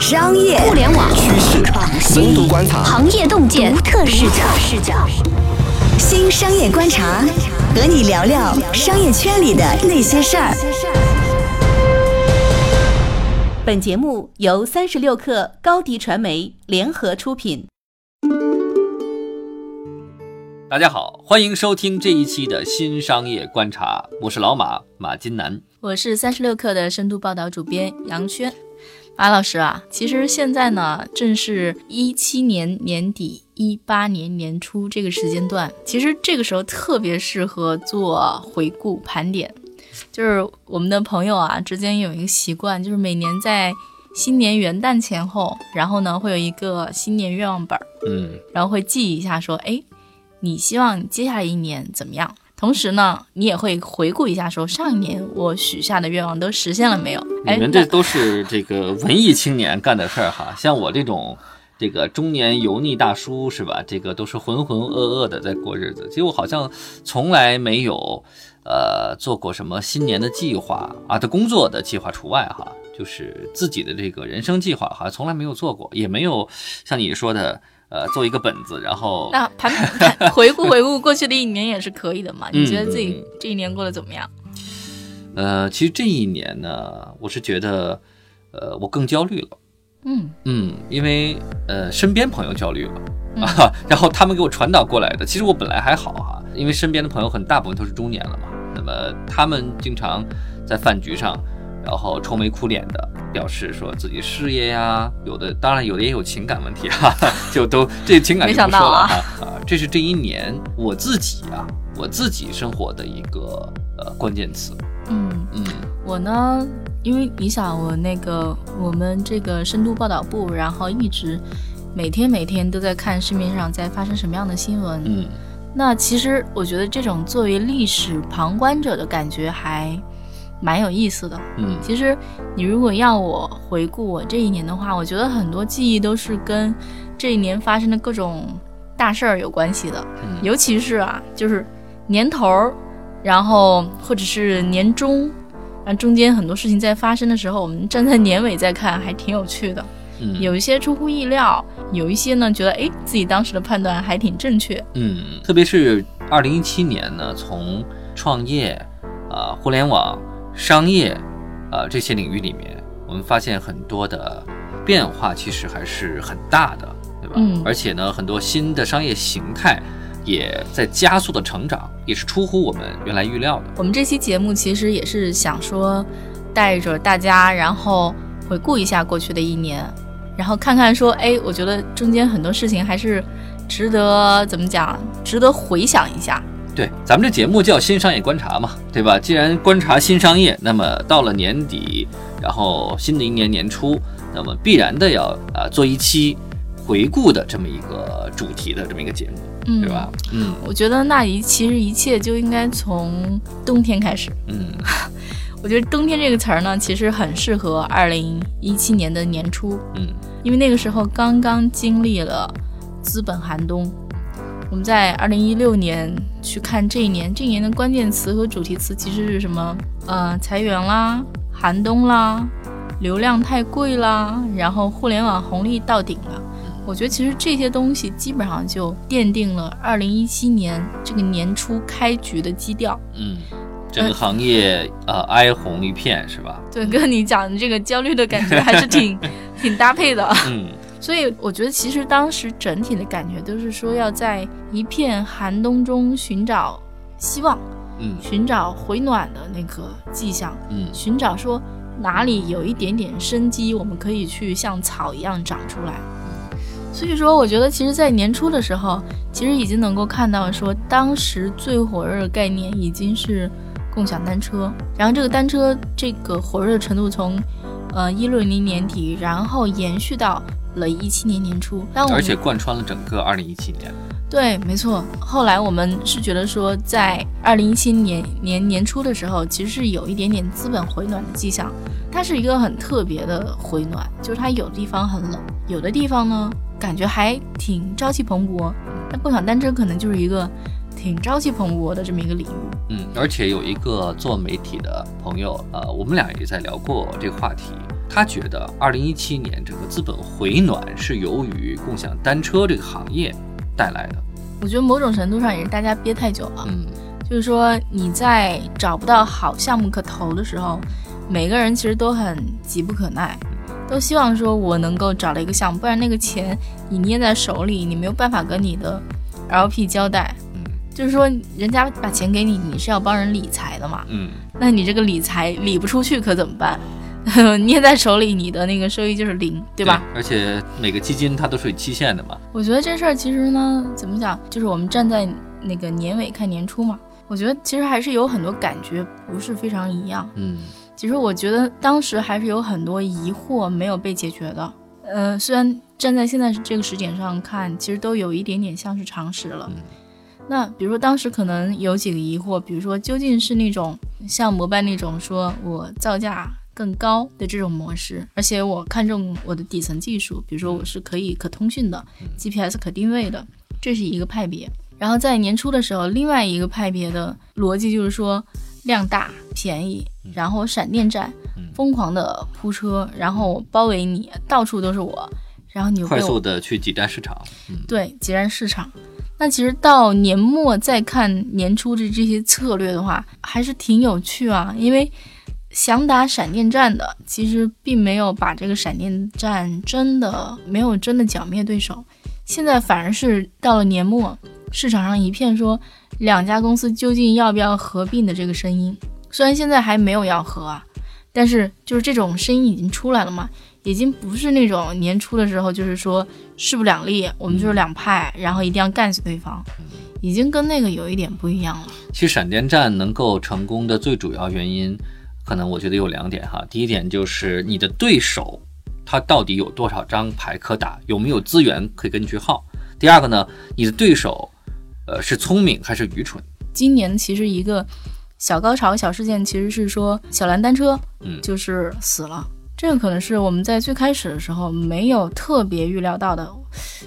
商业、互联网、趋势、深度观察、行业洞见、独特视角。视角。新商业观察，和你聊聊商业圈里的那些事儿。本节目由三十六克高低传媒联合出品。大家好，欢迎收听这一期的新商业观察，我是老马马金南，我是三十六克的深度报道主编杨轩。马老师啊，其实现在呢，正是一七年年底、一八年年初这个时间段，其实这个时候特别适合做回顾盘点。就是我们的朋友啊之间有一个习惯，就是每年在新年元旦前后，然后呢会有一个新年愿望本儿，嗯，然后会记一下说，哎，你希望接下来一年怎么样？同时呢，你也会回顾一下，说上一年我许下的愿望都实现了没有？你们这都是这个文艺青年干的事儿哈，像我这种这个中年油腻大叔是吧？这个都是浑浑噩噩的在过日子。其实我好像从来没有呃做过什么新年的计划啊，的工作的计划除外哈，就是自己的这个人生计划好像，从来没有做过，也没有像你说的。呃，做一个本子，然后那盘盘 回顾回顾过去的一年也是可以的嘛？你觉得自己这一年过得怎么样？呃，其实这一年呢，我是觉得，呃，我更焦虑了。嗯嗯，因为呃，身边朋友焦虑了啊，然后他们给我传导过来的。其实我本来还好哈，因为身边的朋友很大部分都是中年了嘛，那么他们经常在饭局上。然后愁眉苦脸的表示说自己事业呀，有的当然有的也有情感问题哈，就都这情感就不说了哈啊，这是这一年我自己啊，我自己生活的一个呃关键词。嗯嗯，我呢，因为你想我那个我们这个深度报道部，然后一直每天每天都在看市面上在发生什么样的新闻。嗯，那其实我觉得这种作为历史旁观者的感觉还。蛮有意思的，嗯，其实你如果要我回顾我这一年的话，我觉得很多记忆都是跟这一年发生的各种大事儿有关系的，嗯，尤其是啊，就是年头儿，然后或者是年终，啊，中间很多事情在发生的时候，我们站在年尾再看，还挺有趣的，嗯，有一些出乎意料，有一些呢觉得哎自己当时的判断还挺正确，嗯，特别是二零一七年呢，从创业啊，互联网。商业，呃，这些领域里面，我们发现很多的变化，其实还是很大的，对吧？嗯。而且呢，很多新的商业形态也在加速的成长，也是出乎我们原来预料的。我们这期节目其实也是想说，带着大家，然后回顾一下过去的一年，然后看看说，哎，我觉得中间很多事情还是值得怎么讲，值得回想一下。对，咱们这节目叫新商业观察嘛，对吧？既然观察新商业，那么到了年底，然后新的一年年初，那么必然的要啊做一期回顾的这么一个主题的这么一个节目，对吧？嗯，我觉得那一其实一切就应该从冬天开始。嗯，我觉得冬天这个词儿呢，其实很适合二零一七年的年初。嗯，因为那个时候刚刚经历了资本寒冬。我们在二零一六年去看这一年，这一年的关键词和主题词其实是什么？呃，裁员啦，寒冬啦，流量太贵啦，然后互联网红利到顶了。我觉得其实这些东西基本上就奠定了二零一七年这个年初开局的基调。嗯，整个行业呃哀鸿一片是吧？对，跟你讲的这个焦虑的感觉还是挺 挺搭配的。嗯。所以我觉得，其实当时整体的感觉都是说，要在一片寒冬中寻找希望，嗯，寻找回暖的那个迹象，嗯，寻找说哪里有一点点生机，我们可以去像草一样长出来。所以说，我觉得其实，在年初的时候，其实已经能够看到说，当时最火热的概念已经是共享单车，然后这个单车这个火热程度从，呃，一六零年底，然后延续到。了一七年年初，而且贯穿了整个二零一七年。对，没错。后来我们是觉得说，在二零一七年年年初的时候，其实是有一点点资本回暖的迹象。它是一个很特别的回暖，就是它有的地方很冷，有的地方呢感觉还挺朝气蓬勃。那共享单车可能就是一个挺朝气蓬勃的这么一个领域。嗯，而且有一个做媒体的朋友，呃，我们俩也在聊过这个话题。他觉得二零一七年整个资本回暖是由于共享单车这个行业带来的。我觉得某种程度上也是大家憋太久了，嗯，就是说你在找不到好项目可投的时候，每个人其实都很急不可耐，都希望说我能够找到一个项目，不然那个钱你捏在手里，你没有办法跟你的 LP 交代。嗯就是说，人家把钱给你，你是要帮人理财的嘛？嗯，那你这个理财理不出去可怎么办？捏在手里，你的那个收益就是零，对吧？而且每个基金它都是有期限的嘛。我觉得这事儿其实呢，怎么讲，就是我们站在那个年尾看年初嘛，我觉得其实还是有很多感觉不是非常一样。嗯，其实我觉得当时还是有很多疑惑没有被解决的。呃，虽然站在现在这个时点上看，其实都有一点点像是常识了。嗯那比如说当时可能有几个疑惑，比如说究竟是那种像摩拜那种说我造价更高的这种模式，而且我看中我的底层技术，比如说我是可以可通讯的，GPS 可定位的，这是一个派别。然后在年初的时候，另外一个派别的逻辑就是说量大便宜，然后闪电战疯狂的铺车，然后包围你，到处都是我，然后你快速的去挤占市场。嗯，对，挤占市场。那其实到年末再看年初的这些策略的话，还是挺有趣啊。因为想打闪电战的，其实并没有把这个闪电战真的没有真的剿灭对手。现在反而是到了年末，市场上一片说两家公司究竟要不要合并的这个声音。虽然现在还没有要合啊，但是就是这种声音已经出来了嘛。已经不是那种年初的时候，就是说势不两立，我们就是两派，然后一定要干死对方，已经跟那个有一点不一样了。其实闪电战能够成功的最主要原因，可能我觉得有两点哈。第一点就是你的对手他到底有多少张牌可打，有没有资源可以跟你去耗。第二个呢，你的对手，呃，是聪明还是愚蠢？今年其实一个小高潮、小事件，其实是说小蓝单车，嗯就是死了。这个可能是我们在最开始的时候没有特别预料到的，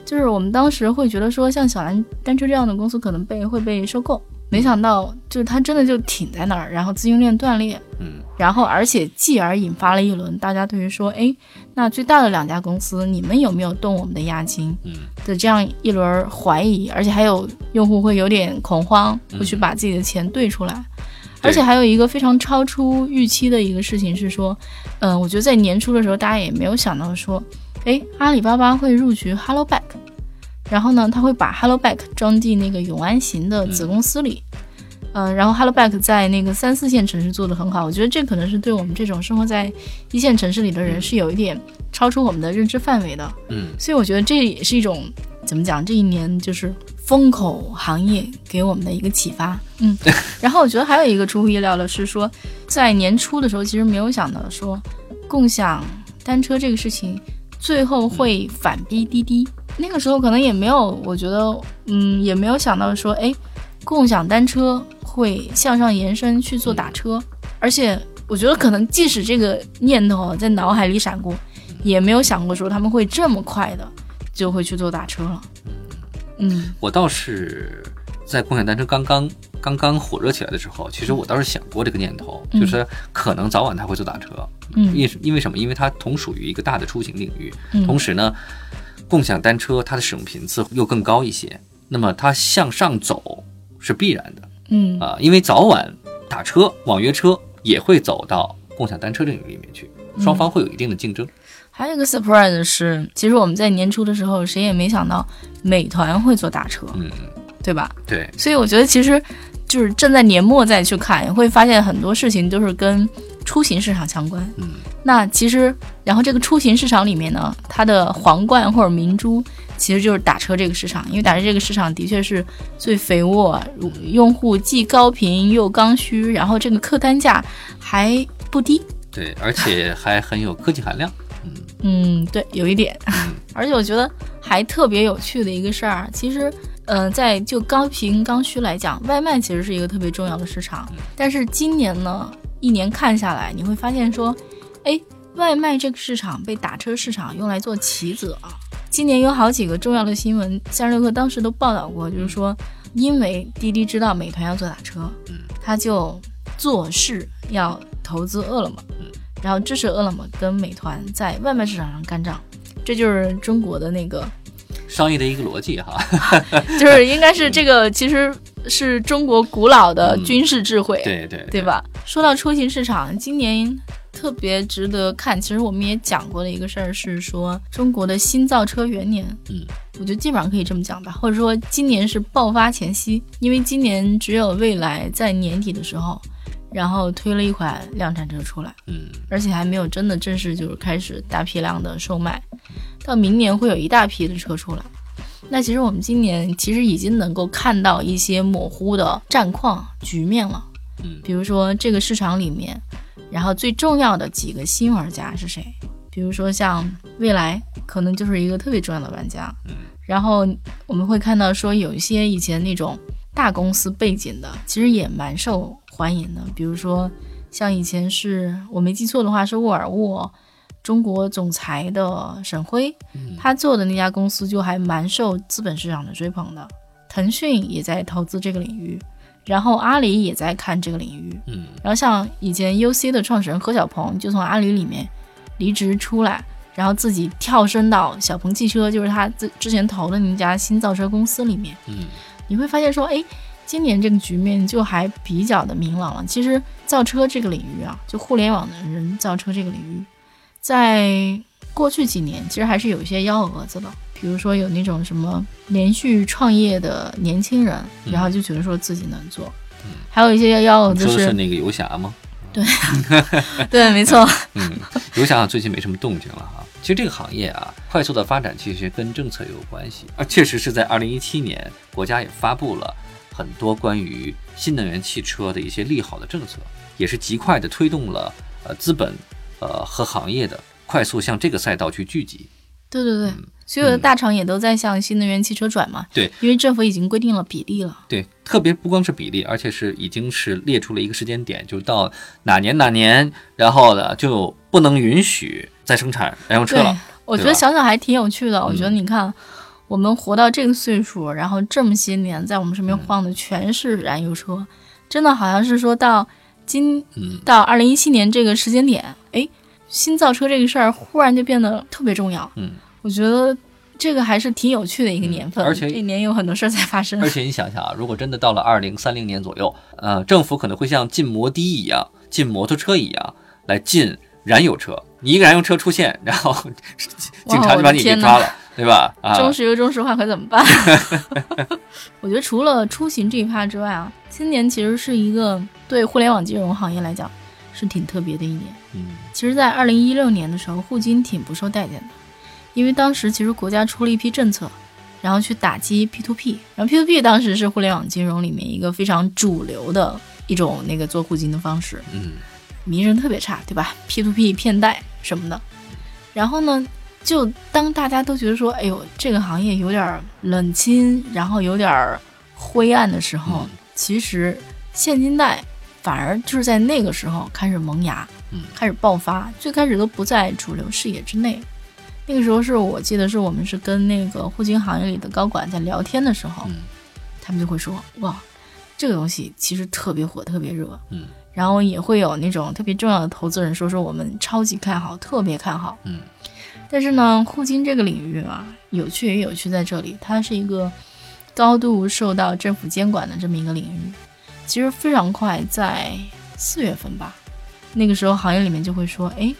就是我们当时会觉得说，像小蓝单车这样的公司可能被会被收购，没想到就是它真的就挺在那儿，然后资金链断裂，嗯，然后而且继而引发了一轮大家对于说，哎，那最大的两家公司，你们有没有动我们的押金？嗯的这样一轮怀疑，而且还有用户会有点恐慌，嗯会去把自己的钱兑出来。对而且还有一个非常超出预期的一个事情是说，嗯、我觉得在年初的时候，大家也没有想到说，哎，阿里巴巴会入局 Hello Back，然后呢，他会把 Hello Back 装进那个永安行的子公司里。嗯、然后 Hello Back 在那个三四线城市做得很好，我觉得这可能是对我们这种生活在一线城市里的人是有一点超出我们的认知范围的。嗯，所以我觉得这也是一种怎么讲？这一年就是风口行业给我们的一个启发。嗯，然后我觉得还有一个出乎意料的是说，在年初的时候，其实没有想到说共享单车这个事情最后会反逼滴滴。那个时候可能也没有，我觉得嗯也没有想到说，哎，共享单车会向上延伸去做打车，而且我觉得可能即使这个念头在脑海里闪过，也没有想过说他们会这么快的就会去做打车了。嗯我倒是在共享单车刚刚刚刚火热起来的时候，其实我倒是想过这个念头，嗯就是可能早晚他会做打车。嗯因因为什么？因为它同属于一个大的出行领域，嗯同时呢，共享单车它的使用频次又更高一些，那么它向上走是必然的嗯啊、因为早晚打车、网约车也会走到共享单车领域里面去，双方会有一定的竞争。还有一个 surprise 是，其实我们在年初的时候，谁也没想到美团会做打车，嗯，对吧？对，所以我觉得其实就是站在年末再去看，会发现很多事情都是跟出行市场相关。嗯，那其实，然后这个出行市场里面呢，它的皇冠或者明珠其实就是打车这个市场，因为打车这个市场的确是最肥沃，用户既高频又刚需，然后这个客单价还不低。对，而且还很有科技含量。嗯，对，有一点，而且我觉得还特别有趣的一个事儿，其实，嗯、在就高频刚需来讲，外卖其实是一个特别重要的市场。但是今年呢，一年看下来，你会发现说，哎，外卖这个市场被打车市场用来做棋子啊。今年有好几个重要的新闻，三十六氪当时都报道过，就是说，因为滴滴知道美团要做打车，他就做事要投资饿了么。然后支持饿了么跟美团在外卖市场上干仗，这就是中国的那个商业的一个逻辑哈。就是应该是这个，其实是中国古老的军事智慧，对对对吧？说到出行市场，今年特别值得看。其实我们也讲过的一个事儿是说，中国的新造车元年，嗯，我觉得基本上可以这么讲吧，或者说今年是爆发前夕，因为今年只有蔚来在年底的时候。然后推了一款量产车出来，嗯，而且还没有真的正式就是开始大批量的售卖，到明年会有一大批的车出来。那其实我们今年其实已经能够看到一些模糊的战况局面了，嗯，比如说这个市场里面，然后最重要的几个新玩家是谁？比如说像未来，可能就是一个特别重要的玩家，嗯，然后我们会看到说有一些以前那种大公司背景的，其实也蛮受。欢迎的，比如说像以前是我没记错的话，是沃尔沃中国总裁的沈辉，他做的那家公司就还蛮受资本市场的追捧的。腾讯也在投资这个领域，然后阿里也在看这个领域。嗯，然后像以前 UC 的创始人何小鹏就从阿里里面离职出来，然后自己跳升到小鹏汽车，就是他之之前投的那家新造车公司里面。嗯，你会发现说，哎。今年这个局面就还比较的明朗了。其实造车这个领域啊，就互联网的人造车这个领域，在过去几年其实还是有一些幺蛾子的。比如说有那种什么连续创业的年轻人，然后就觉得说自己能做。还有一些幺蛾子是那个游侠吗？对，对，没错。嗯，游侠最近没什么动静了哈。其实这个行业啊，快速的发展其实跟政策有关系，啊确实是在二零一七年，国家也发布了。很多关于新能源汽车的一些利好的政策，也是极快的推动了呃资本呃和行业的快速向这个赛道去聚集。对对对，所有的大厂也都在向新能源汽车转嘛。对，因为政府已经规定了比例了。对，特别不光是比例，而且是已经是列出了一个时间点，就是到哪年哪年，然后呢就不能允许再生产燃油车了。我觉得想想还挺有趣的。我觉得你看。我们活到这个岁数，然后这么些年，在我们身边晃的全是燃油车，真的好像是说到今到二零一七年这个时间点，哎，新造车这个事儿忽然就变得特别重要。嗯，我觉得这个还是挺有趣的一个年份，而且这一年有很多事儿在发生。而且你想想啊，如果真的到了二零三零年左右，呃，政府可能会像禁摩的一样，禁摩托车一样来禁燃油车。你一个燃油车出现，然后 警察就把你给抓了。对吧？中石油、中石化可怎么办？我觉得除了出行这一趴之外啊，今年其实是一个对互联网金融行业来讲是挺特别的一年。嗯，其实，在二零一六年的时候，互金挺不受待见的，因为当时其实国家出了一批政策，然后去打击 P to P，然后 P to P 当时是互联网金融里面一个非常主流的一种那个做互金的方式。嗯，名声特别差，对吧？P to P 骗贷什么的，然后呢？就当大家都觉得说，哎呦，这个行业有点冷清，然后有点灰暗的时候，其实现金贷反而就是在那个时候开始萌芽，嗯，开始爆发。最开始都不在主流视野之内。那个时候是我记得是我们是跟那个互金行业里的高管在聊天的时候，他们就会说，哇，这个东西其实特别火，特别热，嗯，然后也会有那种特别重要的投资人说说我们超级看好，特别看好，嗯。但是呢，互金这个领域啊，有趣也有趣在这里，它是一个高度受到政府监管的这么一个领域。其实非常快，在四月份吧，那个时候行业里面就会说，哎，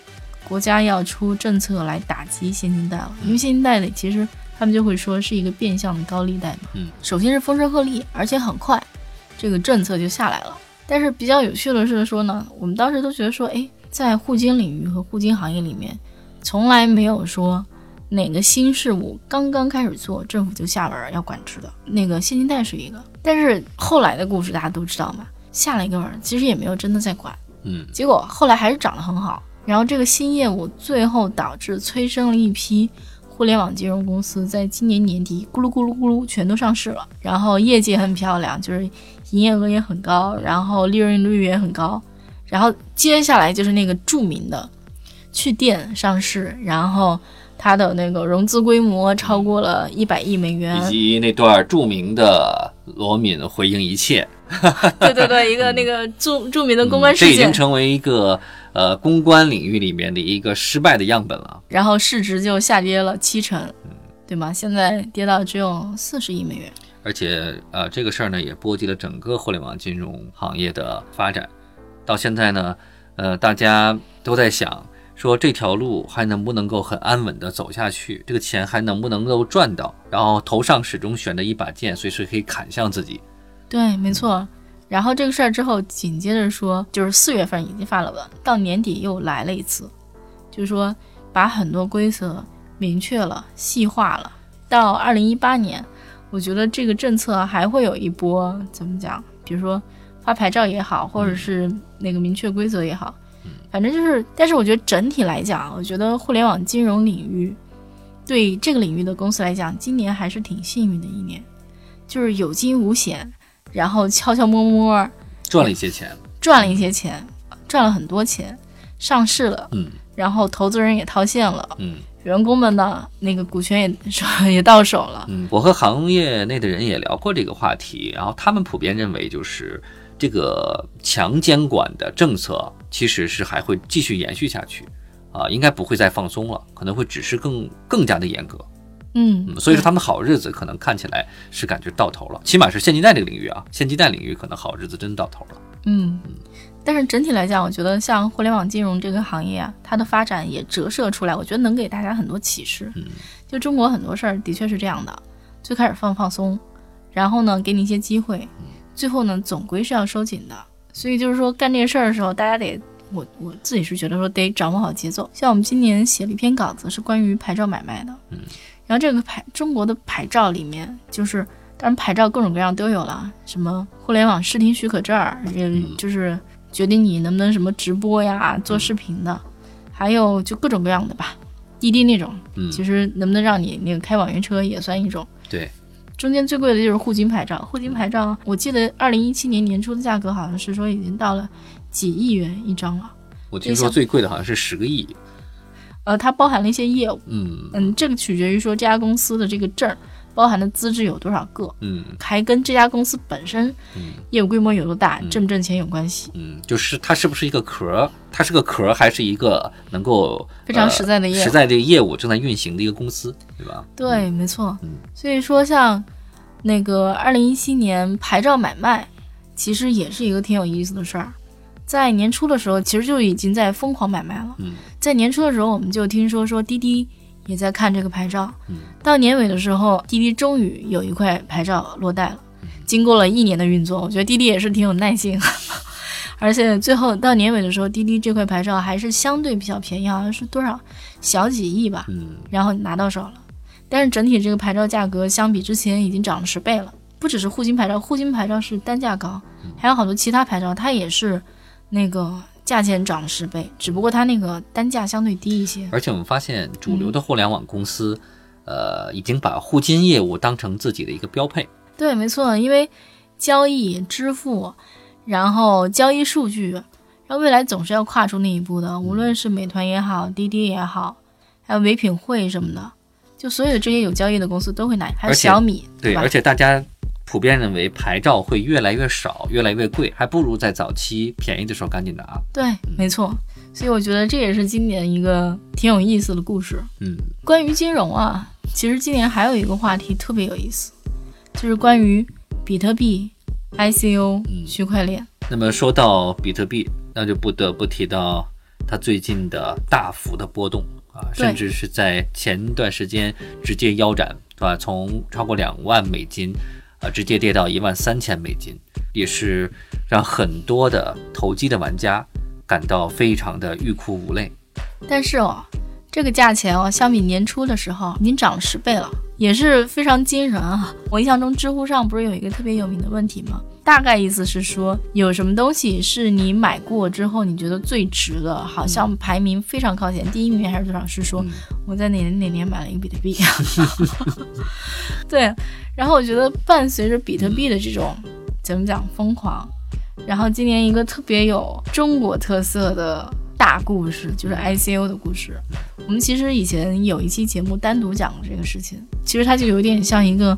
国家要出政策来打击现金贷了。因为现金贷里其实他们就会说是一个变相的高利贷嘛。嗯。首先是风声鹤唳，而且很快，这个政策就下来了。但是比较有趣的是说呢，我们当时都觉得说，哎，在互金领域和互金行业里面。从来没有说哪个新事物刚刚开始做，政府就下文要管制的。那个现金贷是一个，但是后来的故事大家都知道嘛，下了一个文，其实也没有真的在管。嗯，结果后来还是涨得很好。然后这个新业务最后导致催生了一批互联网金融公司，在今年年底咕噜咕噜咕噜全都上市了。然后业绩很漂亮，就是营业额也很高，然后利润率也很高。然后接下来就是那个著名的。去电上市，然后它的那个融资规模超过了一百亿美元，以及那段著名的罗敏回应一切，对对对，一个那个著著名的公关事件，这已经成为一个呃公关领域里面的一个失败的样本了。然后市值就下跌了七成，对吗？现在跌到只有四十亿美元。而且呃，这个事儿呢也波及了整个互联网金融行业的发展。到现在呢，呃，大家都在想说这条路还能不能够很安稳的走下去？这个钱还能不能够赚到？然后头上始终悬着一把剑，随时可以砍向自己。对，没错。然后这个事儿之后，紧接着说，就是四月份已经发了文，到年底又来了一次，就是说把很多规则明确了、细化了。到二零一八年，我觉得这个政策还会有一波怎么讲？比如说发牌照也好，或者是那个明确规则也好，反正就是。但是我觉得整体来讲，我觉得互联网金融领域对这个领域的公司来讲，今年还是挺幸运的一年，就是有惊无险。然后悄悄摸摸赚了一些钱，赚了一些钱，赚了很多钱，上市了，嗯，然后投资人也套现了，嗯，员工们呢那个股权也 也到手了，嗯，我和行业内的人也聊过这个话题，然后他们普遍认为就是这个强监管的政策其实是还会继续延续下去，啊，应该不会再放松了，可能会只是更更加的严格。嗯，所以说他们好日子可能看起来是感觉到头了，起码是现金贷这个领域啊，现金贷领域可能好日子真到头了。嗯嗯，但是整体来讲，我觉得像互联网金融这个行业啊，它的发展也折射出来，我觉得能给大家很多启示。嗯，就中国很多事儿的确是这样的，最开始放放松，然后呢给你一些机会，最后呢总归是要收紧的。所以就是说干这个事儿的时候，大家得我我自己是觉得说得掌握好节奏。像我们今年写了一篇稿子，是关于牌照买卖的。嗯。然后这个牌，中国的牌照里面，就是当然牌照各种各样都有了，什么互联网视听许可证儿，也就是决定你能不能什么直播呀、做视频的，还有就各种各样的吧。滴滴那种，其实能不能让你那个开网约车也算一种。对，中间最贵的就是沪金牌照，沪金牌照我记得二零一七年年初的价格好像是说已经到了几亿元一张了。我听说最贵的好像是十个亿。呃，它包含了一些业务，嗯嗯，这个取决于说这家公司的这个证包含的资质有多少个，嗯，还跟这家公司本身业务规模有多大，挣不挣钱有关系，嗯，就是它是不是一个壳，它是个壳还是一个能够非常实在的业实在的业务正在运行的一个公司，对吧？对，没错，所以说像那个二零一七年牌照买卖，其实也是一个挺有意思的事儿。在年初的时候，其实就已经在疯狂买卖了。嗯，在年初的时候，我们就听说说滴滴也在看这个牌照。嗯，到年尾的时候，滴滴终于有一块牌照落袋了。经过了一年的运作，我觉得滴滴也是挺有耐心。而且最后到年尾的时候，滴滴这块牌照还是相对比较便宜，好像是多少小几亿吧。嗯，然后拿到手了。但是整体这个牌照价格相比之前已经涨了十倍了。不只是沪金牌照，沪金牌照是单价高，还有好多其他牌照，它也是。那个价钱涨了十倍，只不过它那个单价相对低一些。而且我们发现，主流的互联网公司，呃，已经把互金业务当成自己的一个标配。对，没错，因为交易、支付，然后交易数据，然后未来总是要跨出那一步的。无论是美团也好，滴滴也好，还有唯品会什么的，就所有的这些有交易的公司都会拿。还有小米，对，而且大家。普遍认为牌照会越来越少，越来越贵，还不如在早期便宜的时候赶紧拿。对，没错。所以我觉得这也是今年一个挺有意思的故事。嗯，关于金融啊，其实今年还有一个话题特别有意思，就是关于比特币、ICO、区块链。那么说到比特币，那就不得不提到它最近的大幅的波动啊，甚至是在前段时间直接腰斩，是吧？从超过两万美金。啊，直接跌到一万三千美金，也是让很多的投机的玩家感到非常的欲哭无泪。但是哦，这个价钱哦，相比年初的时候已经涨了十倍了，也是非常惊人啊！我印象中知乎上不是有一个特别有名的问题吗？大概意思是说，有什么东西是你买过之后你觉得最值的，好像排名非常靠前，第一名还是多少？是说我在哪年哪年买了一个比特币？对。然后我觉得伴随着比特币的这种怎么讲疯狂，然后今年一个特别有中国特色的大故事就是 ICO 的故事。我们其实以前有一期节目单独讲过这个事情，其实它就有点像一个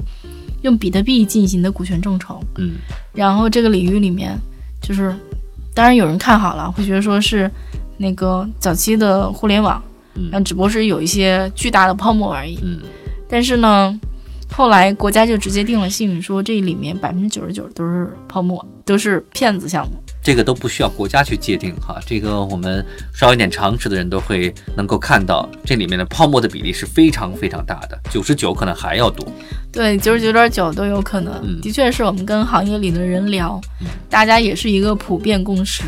用比特币进行的股权众筹。嗯，然后这个领域里面就是，当然有人看好了，会觉得说是那个早期的互联网，嗯只不过是有一些巨大的泡沫而已。嗯但是呢，后来国家就直接定了性，说这里面百分之九十九都是泡沫，都是骗子项目。这个都不需要国家去界定哈，这个我们稍有一点常识的人都会能够看到，这里面的泡沫的比例是非常非常大的，九十九可能还要多。对，九十九点九都有可能。嗯的确是我们跟行业里的人聊，嗯大家也是一个普遍共识。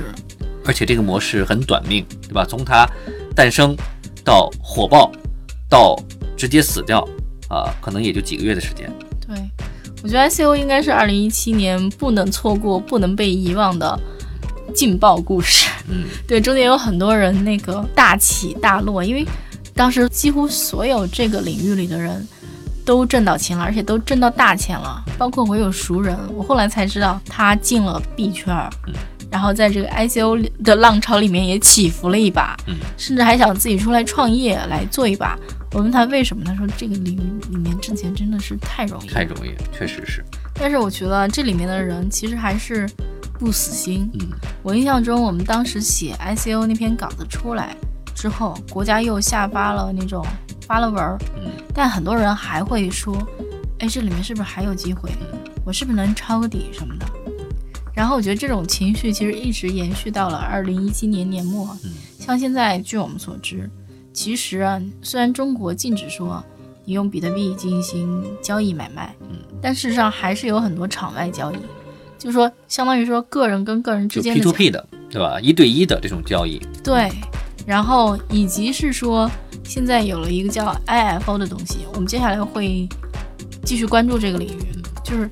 而且这个模式很短命，对吧？从它诞生到火爆，到直接死掉，啊，可能也就几个月的时间。对，我觉得 ICO 应该是二零一七年不能错过、不能被遗忘的劲爆故事。嗯，对，中间有很多人那个大起大落，因为当时几乎所有这个领域里的人都挣到钱了，而且都挣到大钱了。包括我有熟人，我后来才知道他进了币圈儿，嗯然后在这个 ICO 的浪潮里面也起伏了一把，嗯甚至还想自己出来创业来做一把。我问他为什么，他说这个领域里面挣钱真的是太容易，太容易了，确实是。但是我觉得这里面的人其实还是不死心。嗯我印象中，我们当时写 ICO 那篇稿子出来之后，国家又下发了那种发了文儿，嗯但很多人还会说，哎，这里面是不是还有机会？我是不是能抄个底什么的？然后我觉得这种情绪其实一直延续到了二零一七年年末。嗯像现在，据我们所知，其实啊，虽然中国禁止说你用比特币进行交易买卖，嗯，但事实上还是有很多场外交易，就说相当于说个人跟个人之就间 P 的 to P 的，对吧？一对一的这种交易，对，然后以及是说现在有了一个叫 IFO 的东西，我们接下来会继续关注这个领域。就是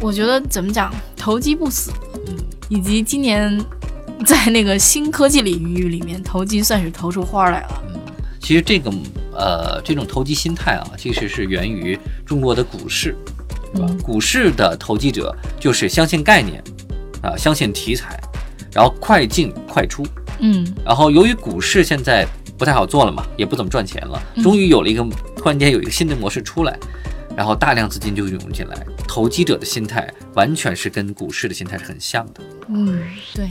我觉得怎么讲，投机不死，嗯以及今年 在那个新科技领域里面，投机算是投出花来了。嗯，其实这个呃这种投机心态啊，其实是源于中国的股市，对吧？嗯股市的投机者就是相信概念啊，相信题材，然后快进快出。嗯然后由于股市现在不太好做了嘛，也不怎么赚钱了，嗯终于有了一个突然间有一个新的模式出来，然后大量资金就涌进来，投机者的心态完全是跟股市的心态是很像的。嗯，对，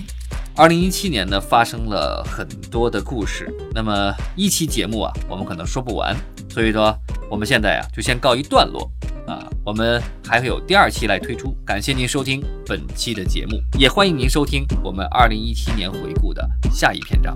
二零一七年呢，发生了很多的故事。那么一期节目啊，我们可能说不完，所以说我们现在啊就先告一段落啊，我们还会有第二期来推出。感谢您收听本期的节目，也欢迎您收听我们二零一七年回顾的下一篇章。